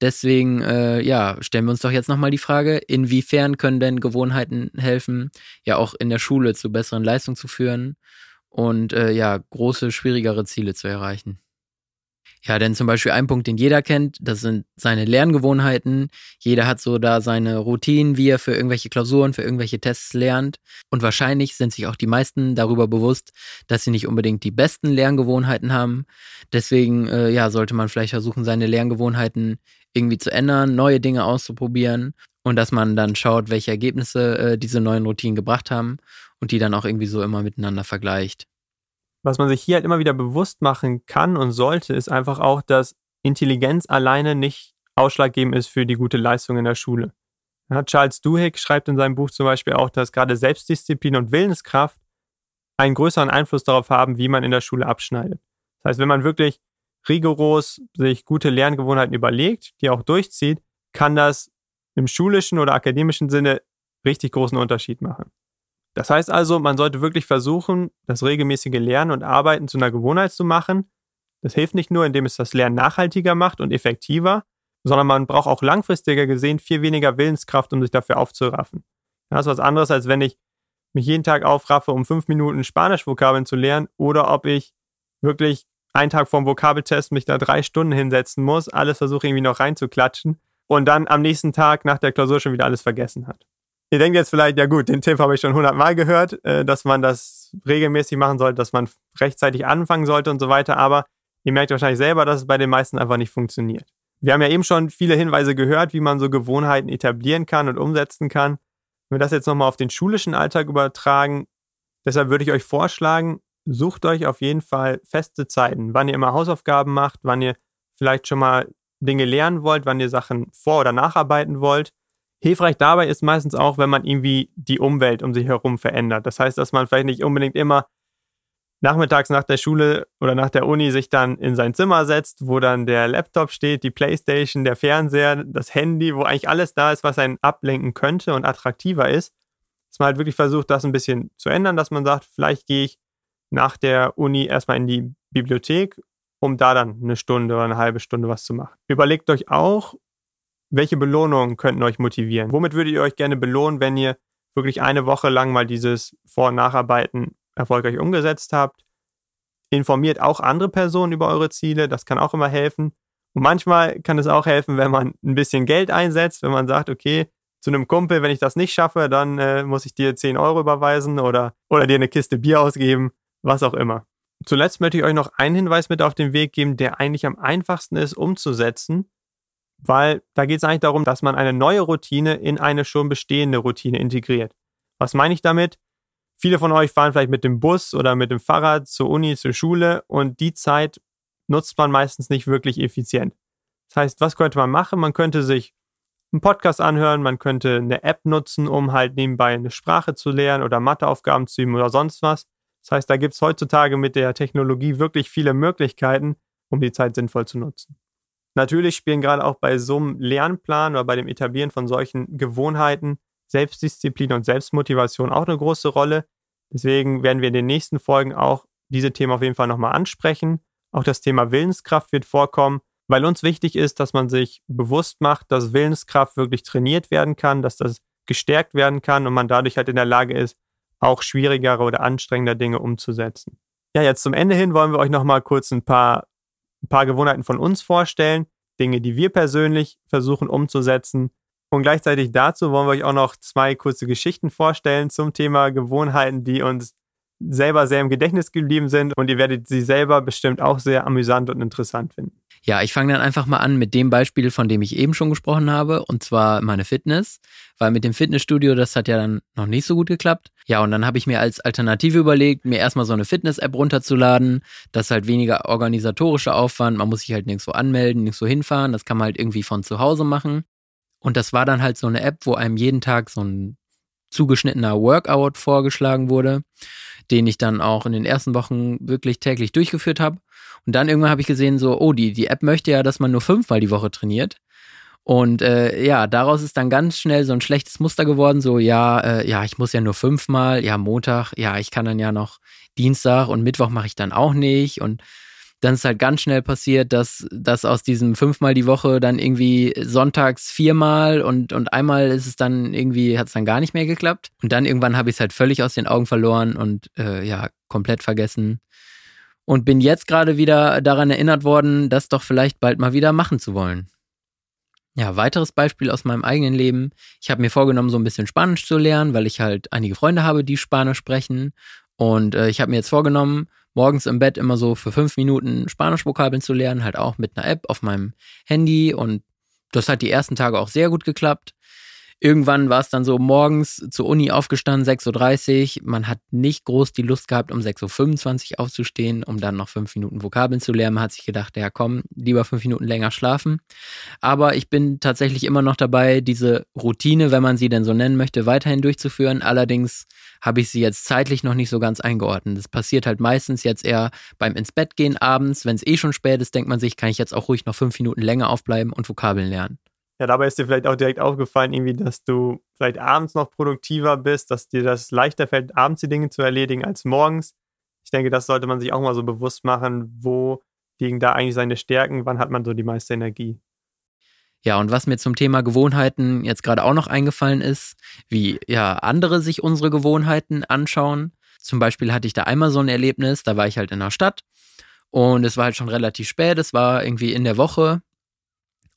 Deswegen, äh, ja, stellen wir uns doch jetzt nochmal die Frage, inwiefern können denn Gewohnheiten helfen, ja auch in der Schule zu besseren Leistungen zu führen und äh, ja, große, schwierigere Ziele zu erreichen. Ja, denn zum Beispiel ein Punkt, den jeder kennt, das sind seine Lerngewohnheiten. Jeder hat so da seine Routinen, wie er für irgendwelche Klausuren, für irgendwelche Tests lernt. Und wahrscheinlich sind sich auch die meisten darüber bewusst, dass sie nicht unbedingt die besten Lerngewohnheiten haben. Deswegen, äh, ja, sollte man vielleicht versuchen, seine Lerngewohnheiten irgendwie zu ändern, neue Dinge auszuprobieren und dass man dann schaut, welche Ergebnisse äh, diese neuen Routinen gebracht haben und die dann auch irgendwie so immer miteinander vergleicht was man sich hier halt immer wieder bewusst machen kann und sollte, ist einfach auch, dass Intelligenz alleine nicht ausschlaggebend ist für die gute Leistung in der Schule. Ja, Charles Duhigg schreibt in seinem Buch zum Beispiel auch, dass gerade Selbstdisziplin und Willenskraft einen größeren Einfluss darauf haben, wie man in der Schule abschneidet. Das heißt, wenn man wirklich rigoros sich gute Lerngewohnheiten überlegt, die auch durchzieht, kann das im schulischen oder akademischen Sinne richtig großen Unterschied machen. Das heißt also, man sollte wirklich versuchen, das regelmäßige Lernen und Arbeiten zu einer Gewohnheit zu machen. Das hilft nicht nur, indem es das Lernen nachhaltiger macht und effektiver, sondern man braucht auch langfristiger gesehen viel weniger Willenskraft, um sich dafür aufzuraffen. Das ist was anderes, als wenn ich mich jeden Tag aufraffe, um fünf Minuten Spanisch-Vokabeln zu lernen, oder ob ich wirklich einen Tag vorm Vokabeltest mich da drei Stunden hinsetzen muss, alles versuche irgendwie noch reinzuklatschen und dann am nächsten Tag nach der Klausur schon wieder alles vergessen hat. Ihr denkt jetzt vielleicht, ja gut, den Tipp habe ich schon hundertmal gehört, äh, dass man das regelmäßig machen sollte, dass man rechtzeitig anfangen sollte und so weiter, aber ihr merkt wahrscheinlich selber, dass es bei den meisten einfach nicht funktioniert. Wir haben ja eben schon viele Hinweise gehört, wie man so Gewohnheiten etablieren kann und umsetzen kann. Wenn wir das jetzt nochmal auf den schulischen Alltag übertragen, deshalb würde ich euch vorschlagen, sucht euch auf jeden Fall feste Zeiten, wann ihr immer Hausaufgaben macht, wann ihr vielleicht schon mal Dinge lernen wollt, wann ihr Sachen vor- oder nacharbeiten wollt Hilfreich dabei ist meistens auch, wenn man irgendwie die Umwelt um sich herum verändert. Das heißt, dass man vielleicht nicht unbedingt immer nachmittags nach der Schule oder nach der Uni sich dann in sein Zimmer setzt, wo dann der Laptop steht, die Playstation, der Fernseher, das Handy, wo eigentlich alles da ist, was einen ablenken könnte und attraktiver ist. Dass man halt wirklich versucht, das ein bisschen zu ändern, dass man sagt, vielleicht gehe ich nach der Uni erstmal in die Bibliothek, um da dann eine Stunde oder eine halbe Stunde was zu machen. Überlegt euch auch, welche Belohnungen könnten euch motivieren? Womit würdet ihr euch gerne belohnen, wenn ihr wirklich eine Woche lang mal dieses Vor- und Nacharbeiten erfolgreich umgesetzt habt? Informiert auch andere Personen über eure Ziele, das kann auch immer helfen. Und manchmal kann es auch helfen, wenn man ein bisschen Geld einsetzt, wenn man sagt, okay, zu einem Kumpel, wenn ich das nicht schaffe, dann äh, muss ich dir 10 Euro überweisen oder, oder dir eine Kiste Bier ausgeben, was auch immer. Zuletzt möchte ich euch noch einen Hinweis mit auf den Weg geben, der eigentlich am einfachsten ist umzusetzen, weil da geht es eigentlich darum, dass man eine neue Routine in eine schon bestehende Routine integriert. Was meine ich damit? Viele von euch fahren vielleicht mit dem Bus oder mit dem Fahrrad zur Uni, zur Schule und die Zeit nutzt man meistens nicht wirklich effizient. Das heißt, was könnte man machen? Man könnte sich einen Podcast anhören, man könnte eine App nutzen, um halt nebenbei eine Sprache zu lernen oder Matheaufgaben zu üben oder sonst was. Das heißt, da gibt es heutzutage mit der Technologie wirklich viele Möglichkeiten, um die Zeit sinnvoll zu nutzen. Natürlich spielen gerade auch bei so einem Lernplan oder bei dem Etablieren von solchen Gewohnheiten Selbstdisziplin und Selbstmotivation auch eine große Rolle. Deswegen werden wir in den nächsten Folgen auch diese Themen auf jeden Fall nochmal ansprechen. Auch das Thema Willenskraft wird vorkommen weil uns wichtig ist, dass man sich bewusst macht, dass Willenskraft wirklich trainiert werden kann, dass das gestärkt werden kann und man dadurch halt in der Lage ist, auch schwierigere oder anstrengende Dinge umzusetzen. Ja, jetzt zum Ende hin wollen wir euch nochmal kurz ein paar, ein paar Gewohnheiten von uns vorstellen, Dinge, die wir persönlich versuchen umzusetzen. Und gleichzeitig dazu wollen wir euch auch noch zwei kurze Geschichten vorstellen zum Thema Gewohnheiten, die uns selber sehr im Gedächtnis geblieben sind und ihr werdet sie selber bestimmt auch sehr amüsant und interessant finden. Ja, ich fange dann einfach mal an mit dem Beispiel, von dem ich eben schon gesprochen habe, und zwar meine Fitness, weil mit dem Fitnessstudio, das hat ja dann noch nicht so gut geklappt. Ja, und dann habe ich mir als Alternative überlegt, mir erstmal so eine Fitness-App runterzuladen. Das ist halt weniger organisatorischer Aufwand, man muss sich halt nirgendwo anmelden, nirgendwo hinfahren, das kann man halt irgendwie von zu Hause machen. Und das war dann halt so eine App, wo einem jeden Tag so ein zugeschnittener Workout vorgeschlagen wurde, den ich dann auch in den ersten Wochen wirklich täglich durchgeführt habe. Und dann irgendwann habe ich gesehen, so, oh, die, die App möchte ja, dass man nur fünfmal die Woche trainiert. Und äh, ja, daraus ist dann ganz schnell so ein schlechtes Muster geworden, so, ja, äh, ja, ich muss ja nur fünfmal, ja, Montag, ja, ich kann dann ja noch Dienstag und Mittwoch mache ich dann auch nicht. Und dann ist halt ganz schnell passiert, dass, dass aus diesem fünfmal die Woche dann irgendwie sonntags viermal und, und einmal ist es dann irgendwie, hat es dann gar nicht mehr geklappt. Und dann irgendwann habe ich es halt völlig aus den Augen verloren und äh, ja, komplett vergessen, und bin jetzt gerade wieder daran erinnert worden, das doch vielleicht bald mal wieder machen zu wollen. Ja, weiteres Beispiel aus meinem eigenen Leben. Ich habe mir vorgenommen, so ein bisschen Spanisch zu lernen, weil ich halt einige Freunde habe, die Spanisch sprechen. Und äh, ich habe mir jetzt vorgenommen, morgens im Bett immer so für fünf Minuten Spanisch-Vokabeln zu lernen, halt auch mit einer App auf meinem Handy. Und das hat die ersten Tage auch sehr gut geklappt. Irgendwann war es dann so morgens zur Uni aufgestanden, 6.30 Uhr. Man hat nicht groß die Lust gehabt, um 6.25 Uhr aufzustehen, um dann noch fünf Minuten Vokabeln zu lernen. Man hat sich gedacht, ja komm, lieber fünf Minuten länger schlafen. Aber ich bin tatsächlich immer noch dabei, diese Routine, wenn man sie denn so nennen möchte, weiterhin durchzuführen. Allerdings habe ich sie jetzt zeitlich noch nicht so ganz eingeordnet. Das passiert halt meistens jetzt eher beim ins Bett gehen abends. Wenn es eh schon spät ist, denkt man sich, kann ich jetzt auch ruhig noch fünf Minuten länger aufbleiben und Vokabeln lernen. Ja, dabei ist dir vielleicht auch direkt aufgefallen, irgendwie, dass du vielleicht abends noch produktiver bist, dass dir das leichter fällt, abends die Dinge zu erledigen als morgens. Ich denke, das sollte man sich auch mal so bewusst machen, wo liegen da eigentlich seine Stärken, wann hat man so die meiste Energie. Ja, und was mir zum Thema Gewohnheiten jetzt gerade auch noch eingefallen ist, wie ja andere sich unsere Gewohnheiten anschauen. Zum Beispiel hatte ich da einmal so ein Erlebnis, da war ich halt in der Stadt und es war halt schon relativ spät, es war irgendwie in der Woche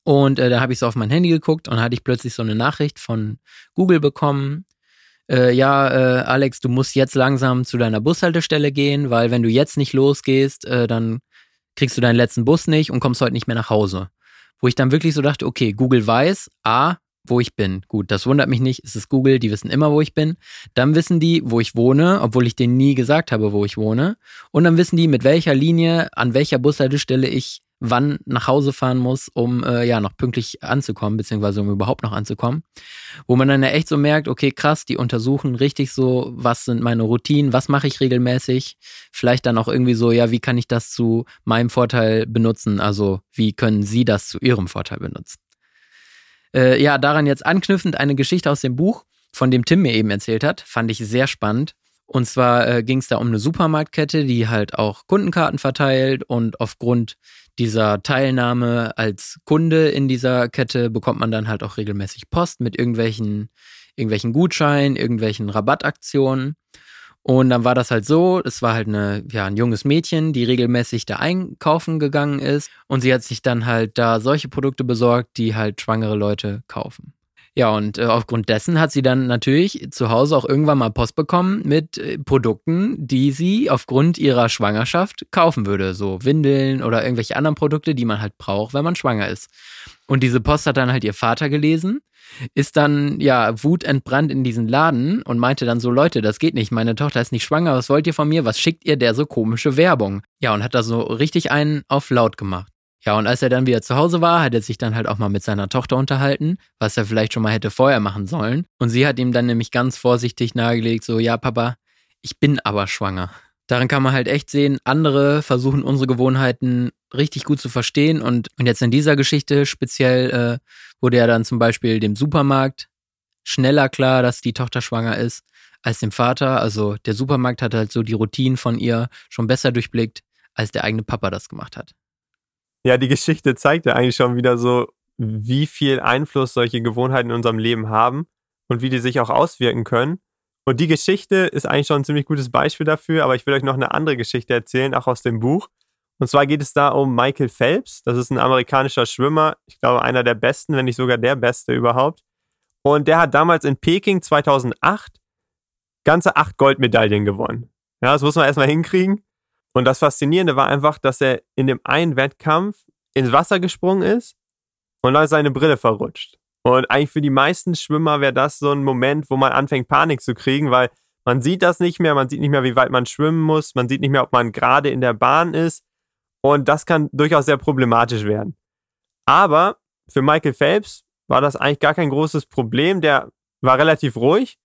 und äh, da habe ich so auf mein Handy geguckt und hatte ich plötzlich so eine Nachricht von Google bekommen. Äh, ja, äh, Alex, du musst jetzt langsam zu deiner Bushaltestelle gehen, weil wenn du jetzt nicht losgehst, äh, dann kriegst du deinen letzten Bus nicht und kommst heute nicht mehr nach Hause. Wo ich dann wirklich so dachte, okay, Google weiß, A, wo ich bin. Gut, das wundert mich nicht, es ist Google, die wissen immer, wo ich bin. Dann wissen die, wo ich wohne, obwohl ich denen nie gesagt habe, wo ich wohne. Und dann wissen die, mit welcher Linie, an welcher Bushaltestelle ich wann nach Hause fahren muss, um äh, ja noch pünktlich anzukommen, beziehungsweise um überhaupt noch anzukommen. Wo man dann ja echt so merkt, okay, krass, die untersuchen richtig so, was sind meine Routinen, was mache ich regelmäßig. Vielleicht dann auch irgendwie so, ja, wie kann ich das zu meinem Vorteil benutzen? Also wie können Sie das zu Ihrem Vorteil benutzen? Äh, ja, daran jetzt anknüpfend eine Geschichte aus dem Buch, von dem Tim mir eben erzählt hat, fand ich sehr spannend. Und zwar äh, ging es da um eine Supermarktkette, die halt auch Kundenkarten verteilt und aufgrund dieser Teilnahme als Kunde in dieser Kette bekommt man dann halt auch regelmäßig Post mit irgendwelchen, irgendwelchen Gutscheinen, irgendwelchen Rabattaktionen. Und dann war das halt so, es war halt eine, ja, ein junges Mädchen, die regelmäßig da einkaufen gegangen ist. Und sie hat sich dann halt da solche Produkte besorgt, die halt schwangere Leute kaufen. Ja, und äh, aufgrund dessen hat sie dann natürlich zu Hause auch irgendwann mal Post bekommen mit äh, Produkten, die sie aufgrund ihrer Schwangerschaft kaufen würde. So Windeln oder irgendwelche anderen Produkte, die man halt braucht, wenn man schwanger ist. Und diese Post hat dann halt ihr Vater gelesen, ist dann ja wutentbrannt in diesen Laden und meinte dann so, Leute, das geht nicht, meine Tochter ist nicht schwanger, was wollt ihr von mir? Was schickt ihr der so komische Werbung? Ja, und hat da so richtig einen auf laut gemacht. Ja, und als er dann wieder zu Hause war, hat er sich dann halt auch mal mit seiner Tochter unterhalten, was er vielleicht schon mal hätte vorher machen sollen. Und sie hat ihm dann nämlich ganz vorsichtig nahegelegt, so, ja, Papa, ich bin aber schwanger. Daran kann man halt echt sehen, andere versuchen unsere Gewohnheiten richtig gut zu verstehen. Und, und jetzt in dieser Geschichte speziell äh, wurde ja dann zum Beispiel dem Supermarkt schneller klar, dass die Tochter schwanger ist, als dem Vater. Also der Supermarkt hat halt so die Routinen von ihr schon besser durchblickt, als der eigene Papa das gemacht hat. Ja, die Geschichte zeigt ja eigentlich schon wieder so, wie viel Einfluss solche Gewohnheiten in unserem Leben haben und wie die sich auch auswirken können. Und die Geschichte ist eigentlich schon ein ziemlich gutes Beispiel dafür, aber ich will euch noch eine andere Geschichte erzählen, auch aus dem Buch. Und zwar geht es da um Michael Phelps. Das ist ein amerikanischer Schwimmer, ich glaube einer der besten, wenn nicht sogar der beste überhaupt. Und der hat damals in Peking 2008 ganze acht Goldmedaillen gewonnen. Ja, das muss man erstmal hinkriegen. Und das Faszinierende war einfach, dass er in dem einen Wettkampf ins Wasser gesprungen ist und dann ist seine Brille verrutscht. Und eigentlich für die meisten Schwimmer wäre das so ein Moment, wo man anfängt, Panik zu kriegen, weil man sieht das nicht mehr, man sieht nicht mehr, wie weit man schwimmen muss, man sieht nicht mehr, ob man gerade in der Bahn ist. Und das kann durchaus sehr problematisch werden. Aber für Michael Phelps war das eigentlich gar kein großes Problem. Der war relativ ruhig,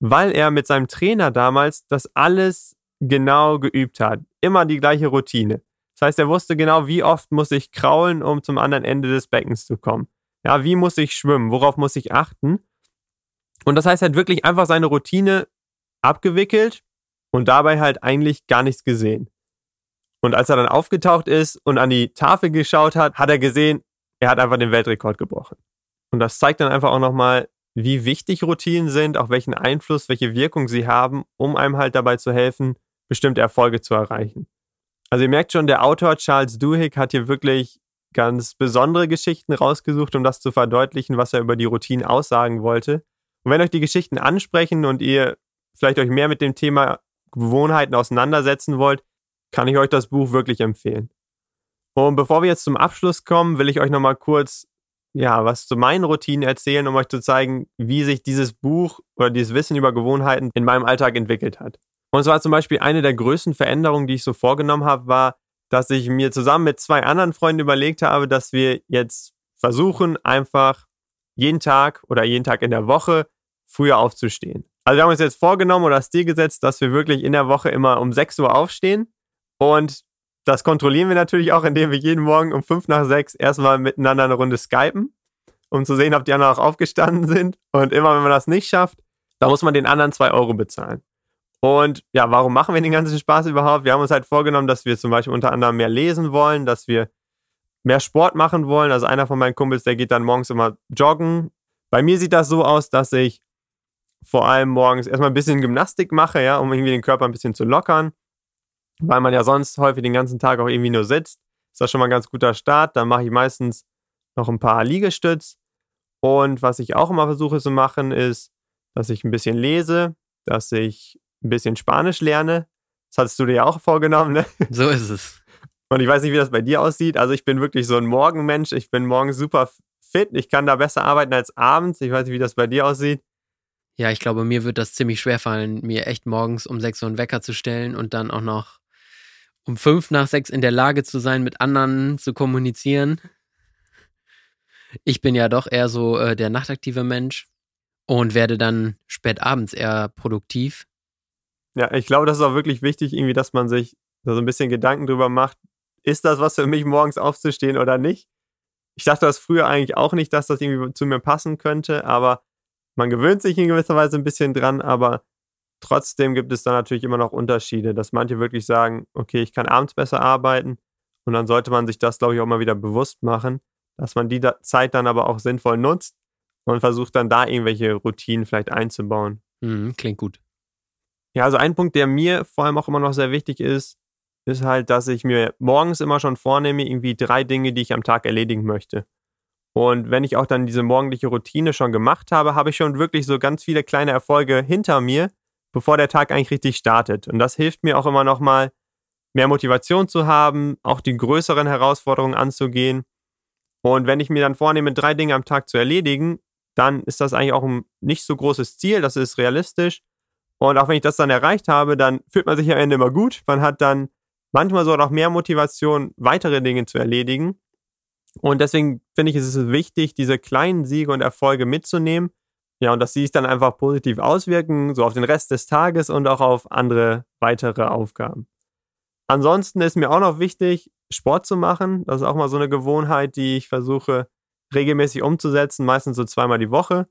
weil er mit seinem Trainer damals das alles genau geübt hat immer die gleiche Routine. Das heißt, er wusste genau, wie oft muss ich kraulen, um zum anderen Ende des Beckens zu kommen. Ja, wie muss ich schwimmen? Worauf muss ich achten? Und das heißt, er hat wirklich einfach seine Routine abgewickelt und dabei halt eigentlich gar nichts gesehen. Und als er dann aufgetaucht ist und an die Tafel geschaut hat, hat er gesehen, er hat einfach den Weltrekord gebrochen. Und das zeigt dann einfach auch nochmal, wie wichtig Routinen sind, auch welchen Einfluss, welche Wirkung sie haben, um einem halt dabei zu helfen, bestimmte Erfolge zu erreichen. Also ihr merkt schon, der Autor Charles Duhigg hat hier wirklich ganz besondere Geschichten rausgesucht, um das zu verdeutlichen, was er über die Routinen aussagen wollte. Und wenn euch die Geschichten ansprechen und ihr vielleicht euch mehr mit dem Thema Gewohnheiten auseinandersetzen wollt, kann ich euch das Buch wirklich empfehlen. Und bevor wir jetzt zum Abschluss kommen, will ich euch nochmal kurz ja, was zu meinen Routinen erzählen, um euch zu zeigen, wie sich dieses Buch oder dieses Wissen über Gewohnheiten in meinem Alltag entwickelt hat. Und zwar zum Beispiel eine der größten Veränderungen, die ich so vorgenommen habe, war, dass ich mir zusammen mit zwei anderen Freunden überlegt habe, dass wir jetzt versuchen, einfach jeden Tag oder jeden Tag in der Woche früher aufzustehen. Also wir haben uns jetzt vorgenommen oder das Stil gesetzt, dass wir wirklich in der Woche immer um 6 Uhr aufstehen. Und das kontrollieren wir natürlich auch, indem wir jeden Morgen um 5 nach 6 erstmal miteinander eine Runde skypen, um zu sehen, ob die anderen auch aufgestanden sind. Und immer wenn man das nicht schafft, da muss man den anderen 2 Euro bezahlen. Und ja, warum machen wir den ganzen Spaß überhaupt? Wir haben uns halt vorgenommen, dass wir zum Beispiel unter anderem mehr lesen wollen, dass wir mehr Sport machen wollen. Also einer von meinen Kumpels, der geht dann morgens immer joggen. Bei mir sieht das so aus, dass ich vor allem morgens erstmal ein bisschen Gymnastik mache, ja, um irgendwie den Körper ein bisschen zu lockern, weil man ja sonst häufig den ganzen Tag auch irgendwie nur sitzt. Ist das schon mal ein ganz guter Start. Dann mache ich meistens noch ein paar Liegestütz. Und was ich auch immer versuche zu machen, ist, dass ich ein bisschen lese, dass ich ein bisschen Spanisch lerne. Das hattest du dir ja auch vorgenommen, ne? So ist es. Und ich weiß nicht, wie das bei dir aussieht. Also ich bin wirklich so ein Morgenmensch. Ich bin morgens super fit. Ich kann da besser arbeiten als abends. Ich weiß nicht, wie das bei dir aussieht. Ja, ich glaube, mir wird das ziemlich schwer fallen, mir echt morgens um 6 Uhr einen Wecker zu stellen und dann auch noch um 5 nach 6 in der Lage zu sein, mit anderen zu kommunizieren. Ich bin ja doch eher so äh, der nachtaktive Mensch und werde dann spät abends eher produktiv. Ja, ich glaube, das ist auch wirklich wichtig, irgendwie, dass man sich so ein bisschen Gedanken drüber macht, ist das was für mich, morgens aufzustehen oder nicht? Ich dachte das früher eigentlich auch nicht, dass das irgendwie zu mir passen könnte, aber man gewöhnt sich in gewisser Weise ein bisschen dran, aber trotzdem gibt es da natürlich immer noch Unterschiede, dass manche wirklich sagen, okay, ich kann abends besser arbeiten Und dann sollte man sich das, glaube ich, auch mal wieder bewusst machen, dass man die Zeit dann aber auch sinnvoll nutzt und versucht dann da irgendwelche Routinen vielleicht einzubauen. Mhm, klingt gut. Ja, also ein Punkt, der mir vor allem auch immer noch sehr wichtig ist, ist halt, dass ich mir morgens immer schon vornehme, irgendwie drei Dinge, die ich am Tag erledigen möchte. Und wenn ich auch dann diese morgendliche Routine schon gemacht habe, habe ich schon wirklich so ganz viele kleine Erfolge hinter mir, bevor der Tag eigentlich richtig startet. Und das hilft mir auch immer noch mal, mehr Motivation zu haben, auch die größeren Herausforderungen anzugehen. Und wenn ich mir dann vornehme, drei Dinge am Tag zu erledigen, dann ist das eigentlich auch ein nicht so großes Ziel, das ist realistisch. Und auch wenn ich das dann erreicht habe, dann fühlt man sich am Ende immer gut. Man hat dann manchmal sogar noch mehr Motivation, weitere Dinge zu erledigen. Und deswegen finde ich, ist es wichtig, diese kleinen Siege und Erfolge mitzunehmen. Ja, und dass sie sich dann einfach positiv auswirken, so auf den Rest des Tages und auch auf andere weitere Aufgaben. Ansonsten ist mir auch noch wichtig, Sport zu machen. Das ist auch mal so eine Gewohnheit, die ich versuche regelmäßig umzusetzen, meistens so zweimal die Woche.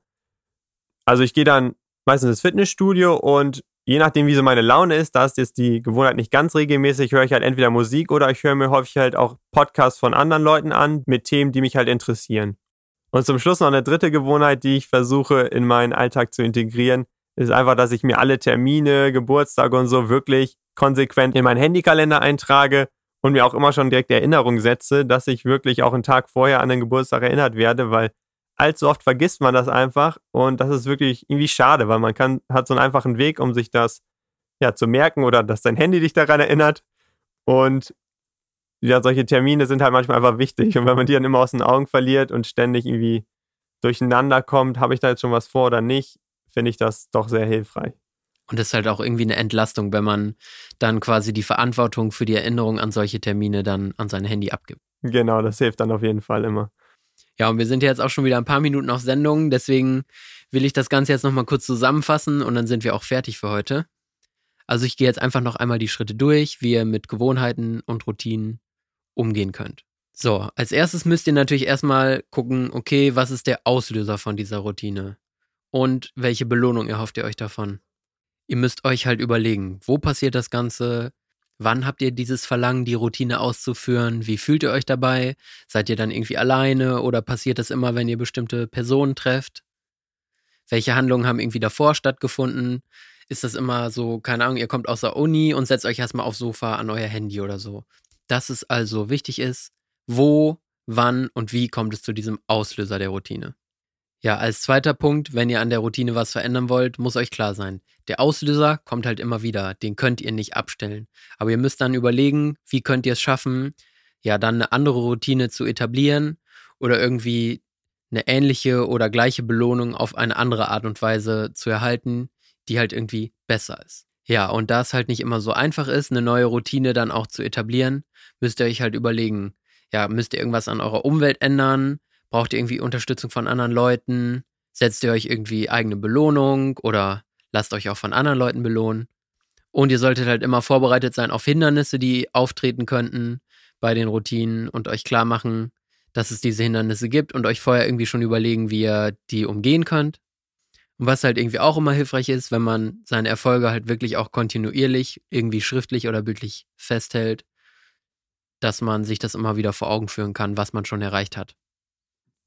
Also ich gehe dann meistens ins Fitnessstudio und je nachdem, wie so meine Laune ist, da ist jetzt die Gewohnheit nicht ganz regelmäßig, höre ich halt entweder Musik oder ich höre mir häufig halt auch Podcasts von anderen Leuten an mit Themen, die mich halt interessieren. Und zum Schluss noch eine dritte Gewohnheit, die ich versuche in meinen Alltag zu integrieren, ist einfach, dass ich mir alle Termine, Geburtstage und so wirklich konsequent in meinen Handykalender eintrage und mir auch immer schon direkt Erinnerung setze, dass ich wirklich auch einen Tag vorher an den Geburtstag erinnert werde, weil allzu oft vergisst man das einfach und das ist wirklich irgendwie schade, weil man kann, hat so einen einfachen Weg, um sich das ja zu merken oder dass dein Handy dich daran erinnert. Und ja, solche Termine sind halt manchmal einfach wichtig. Und wenn man die dann immer aus den Augen verliert und ständig irgendwie durcheinander kommt, habe ich da jetzt schon was vor oder nicht, finde ich das doch sehr hilfreich. Und das ist halt auch irgendwie eine Entlastung, wenn man dann quasi die Verantwortung für die Erinnerung an solche Termine dann an sein Handy abgibt. Genau, das hilft dann auf jeden Fall immer. Ja, und wir sind jetzt auch schon wieder ein paar Minuten auf Sendung, deswegen will ich das Ganze jetzt nochmal kurz zusammenfassen und dann sind wir auch fertig für heute. Also ich gehe jetzt einfach noch einmal die Schritte durch, wie ihr mit Gewohnheiten und Routinen umgehen könnt. So, als erstes müsst ihr natürlich erstmal gucken, okay, was ist der Auslöser von dieser Routine? Und welche Belohnung erhofft ihr euch davon? Ihr müsst euch halt überlegen, wo passiert das Ganze? Wann habt ihr dieses Verlangen, die Routine auszuführen? Wie fühlt ihr euch dabei? Seid ihr dann irgendwie alleine oder passiert das immer, wenn ihr bestimmte Personen trefft? Welche Handlungen haben irgendwie davor stattgefunden? Ist das immer so, keine Ahnung, ihr kommt aus der Uni und setzt euch erstmal aufs Sofa an euer Handy oder so? Dass es also wichtig ist, wo, wann und wie kommt es zu diesem Auslöser der Routine? Ja, als zweiter Punkt, wenn ihr an der Routine was verändern wollt, muss euch klar sein, der Auslöser kommt halt immer wieder, den könnt ihr nicht abstellen. Aber ihr müsst dann überlegen, wie könnt ihr es schaffen, ja, dann eine andere Routine zu etablieren oder irgendwie eine ähnliche oder gleiche Belohnung auf eine andere Art und Weise zu erhalten, die halt irgendwie besser ist. Ja, und da es halt nicht immer so einfach ist, eine neue Routine dann auch zu etablieren, müsst ihr euch halt überlegen, ja, müsst ihr irgendwas an eurer Umwelt ändern? Braucht ihr irgendwie Unterstützung von anderen Leuten? Setzt ihr euch irgendwie eigene Belohnung oder lasst euch auch von anderen Leuten belohnen? Und ihr solltet halt immer vorbereitet sein auf Hindernisse, die auftreten könnten bei den Routinen und euch klar machen, dass es diese Hindernisse gibt und euch vorher irgendwie schon überlegen, wie ihr die umgehen könnt. Und was halt irgendwie auch immer hilfreich ist, wenn man seine Erfolge halt wirklich auch kontinuierlich irgendwie schriftlich oder bildlich festhält, dass man sich das immer wieder vor Augen führen kann, was man schon erreicht hat.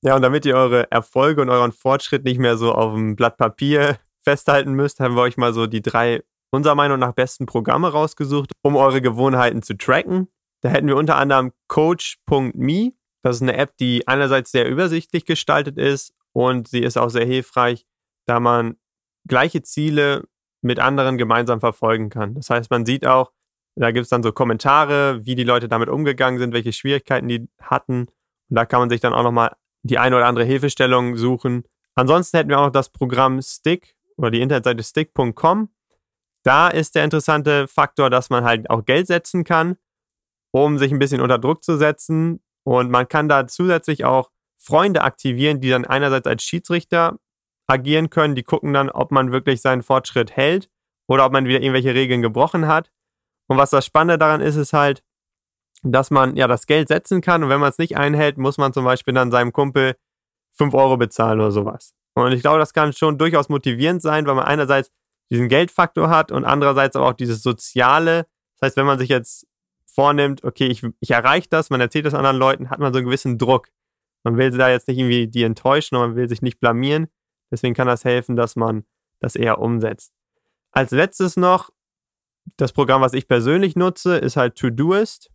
Ja, und damit ihr eure Erfolge und euren Fortschritt nicht mehr so auf dem Blatt Papier festhalten müsst, haben wir euch mal so die drei unserer Meinung nach besten Programme rausgesucht, um eure Gewohnheiten zu tracken. Da hätten wir unter anderem Coach.me. Das ist eine App, die einerseits sehr übersichtlich gestaltet ist und sie ist auch sehr hilfreich, da man gleiche Ziele mit anderen gemeinsam verfolgen kann. Das heißt, man sieht auch, da gibt es dann so Kommentare, wie die Leute damit umgegangen sind, welche Schwierigkeiten die hatten. Und da kann man sich dann auch nochmal die eine oder andere Hilfestellung suchen. Ansonsten hätten wir auch noch das Programm Stick oder die Internetseite stick.com. Da ist der interessante Faktor, dass man halt auch Geld setzen kann, um sich ein bisschen unter Druck zu setzen. Und man kann da zusätzlich auch Freunde aktivieren, die dann einerseits als Schiedsrichter agieren können. Die gucken dann, ob man wirklich seinen Fortschritt hält oder ob man wieder irgendwelche Regeln gebrochen hat. Und was das Spannende daran ist, ist halt, dass man ja das Geld setzen kann und wenn man es nicht einhält, muss man zum Beispiel dann seinem Kumpel 5 Euro bezahlen oder sowas. Und ich glaube, das kann schon durchaus motivierend sein, weil man einerseits diesen Geldfaktor hat und andererseits aber auch dieses Soziale. Das heißt, wenn man sich jetzt vornimmt, okay, ich, ich erreiche das, man erzählt das anderen Leuten, hat man so einen gewissen Druck. Man will da jetzt nicht irgendwie die enttäuschen und man will sich nicht blamieren. Deswegen kann das helfen, dass man das eher umsetzt. Als letztes noch, das Programm, was ich persönlich nutze, ist halt Todoist.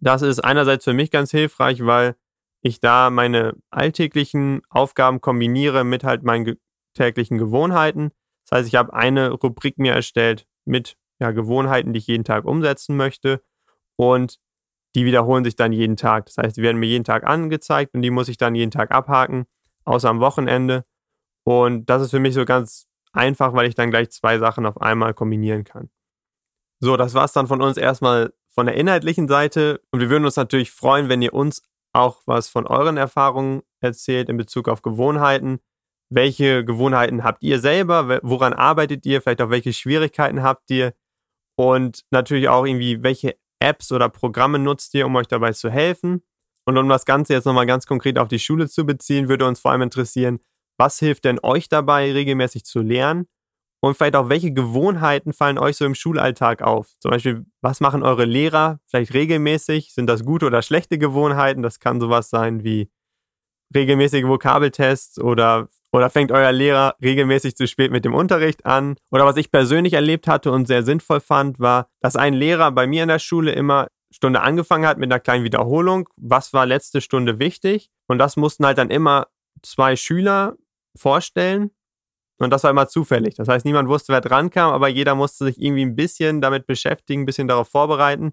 Das ist einerseits für mich ganz hilfreich, weil ich da meine alltäglichen Aufgaben kombiniere mit halt meinen täglichen Gewohnheiten. Das heißt, ich habe eine Rubrik mir erstellt mit ja, Gewohnheiten, die ich jeden Tag umsetzen möchte. Und die wiederholen sich dann jeden Tag. Das heißt, die werden mir jeden Tag angezeigt und die muss ich dann jeden Tag abhaken, außer am Wochenende. Und das ist für mich so ganz einfach, weil ich dann gleich zwei Sachen auf einmal kombinieren kann. So, das war es dann von uns erstmal von der inhaltlichen Seite. Und wir würden uns natürlich freuen, wenn ihr uns auch was von euren Erfahrungen erzählt in Bezug auf Gewohnheiten. Welche Gewohnheiten habt ihr selber? Woran arbeitet ihr? Vielleicht auch welche Schwierigkeiten habt ihr? Und natürlich auch irgendwie, welche Apps oder Programme nutzt ihr, um euch dabei zu helfen? Und um das Ganze jetzt nochmal ganz konkret auf die Schule zu beziehen, würde uns vor allem interessieren, was hilft denn euch dabei, regelmäßig zu lernen? Und vielleicht auch, welche Gewohnheiten fallen euch so im Schulalltag auf? Zum Beispiel, was machen eure Lehrer vielleicht regelmäßig? Sind das gute oder schlechte Gewohnheiten? Das kann sowas sein wie regelmäßige Vokabeltests oder, oder fängt euer Lehrer regelmäßig zu spät mit dem Unterricht an? Oder was ich persönlich erlebt hatte und sehr sinnvoll fand, war, dass ein Lehrer bei mir in der Schule immer Stunde angefangen hat mit einer kleinen Wiederholung. Was war letzte Stunde wichtig? Und das mussten halt dann immer zwei Schüler vorstellen. Und das war immer zufällig. Das heißt, niemand wusste, wer dran kam, aber jeder musste sich irgendwie ein bisschen damit beschäftigen, ein bisschen darauf vorbereiten.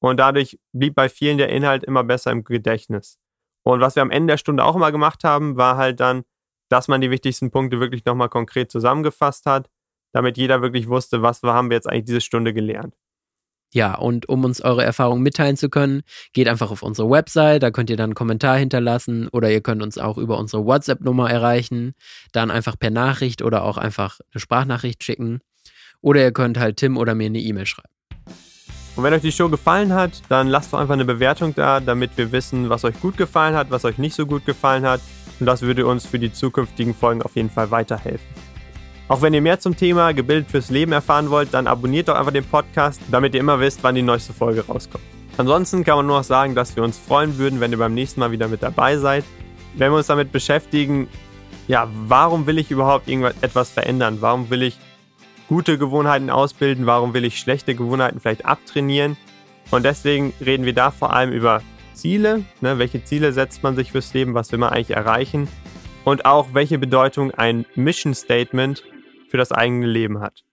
Und dadurch blieb bei vielen der Inhalt immer besser im Gedächtnis. Und was wir am Ende der Stunde auch immer gemacht haben, war halt dann, dass man die wichtigsten Punkte wirklich nochmal konkret zusammengefasst hat, damit jeder wirklich wusste, was haben wir jetzt eigentlich diese Stunde gelernt. Ja, und um uns eure Erfahrungen mitteilen zu können, geht einfach auf unsere Website, da könnt ihr dann einen Kommentar hinterlassen oder ihr könnt uns auch über unsere WhatsApp-Nummer erreichen, dann einfach per Nachricht oder auch einfach eine Sprachnachricht schicken. Oder ihr könnt halt Tim oder mir eine E-Mail schreiben. Und wenn euch die Show gefallen hat, dann lasst doch einfach eine Bewertung da, damit wir wissen, was euch gut gefallen hat, was euch nicht so gut gefallen hat. Und das würde uns für die zukünftigen Folgen auf jeden Fall weiterhelfen. Auch wenn ihr mehr zum Thema Gebildet fürs Leben erfahren wollt, dann abonniert doch einfach den Podcast, damit ihr immer wisst, wann die neueste Folge rauskommt. Ansonsten kann man nur noch sagen, dass wir uns freuen würden, wenn ihr beim nächsten Mal wieder mit dabei seid. Wenn wir uns damit beschäftigen, ja, warum will ich überhaupt irgendetwas verändern? Warum will ich gute Gewohnheiten ausbilden, warum will ich schlechte Gewohnheiten vielleicht abtrainieren. Und deswegen reden wir da vor allem über Ziele, ne, welche Ziele setzt man sich fürs Leben, was will man eigentlich erreichen und auch welche Bedeutung ein Mission Statement für das eigene Leben hat.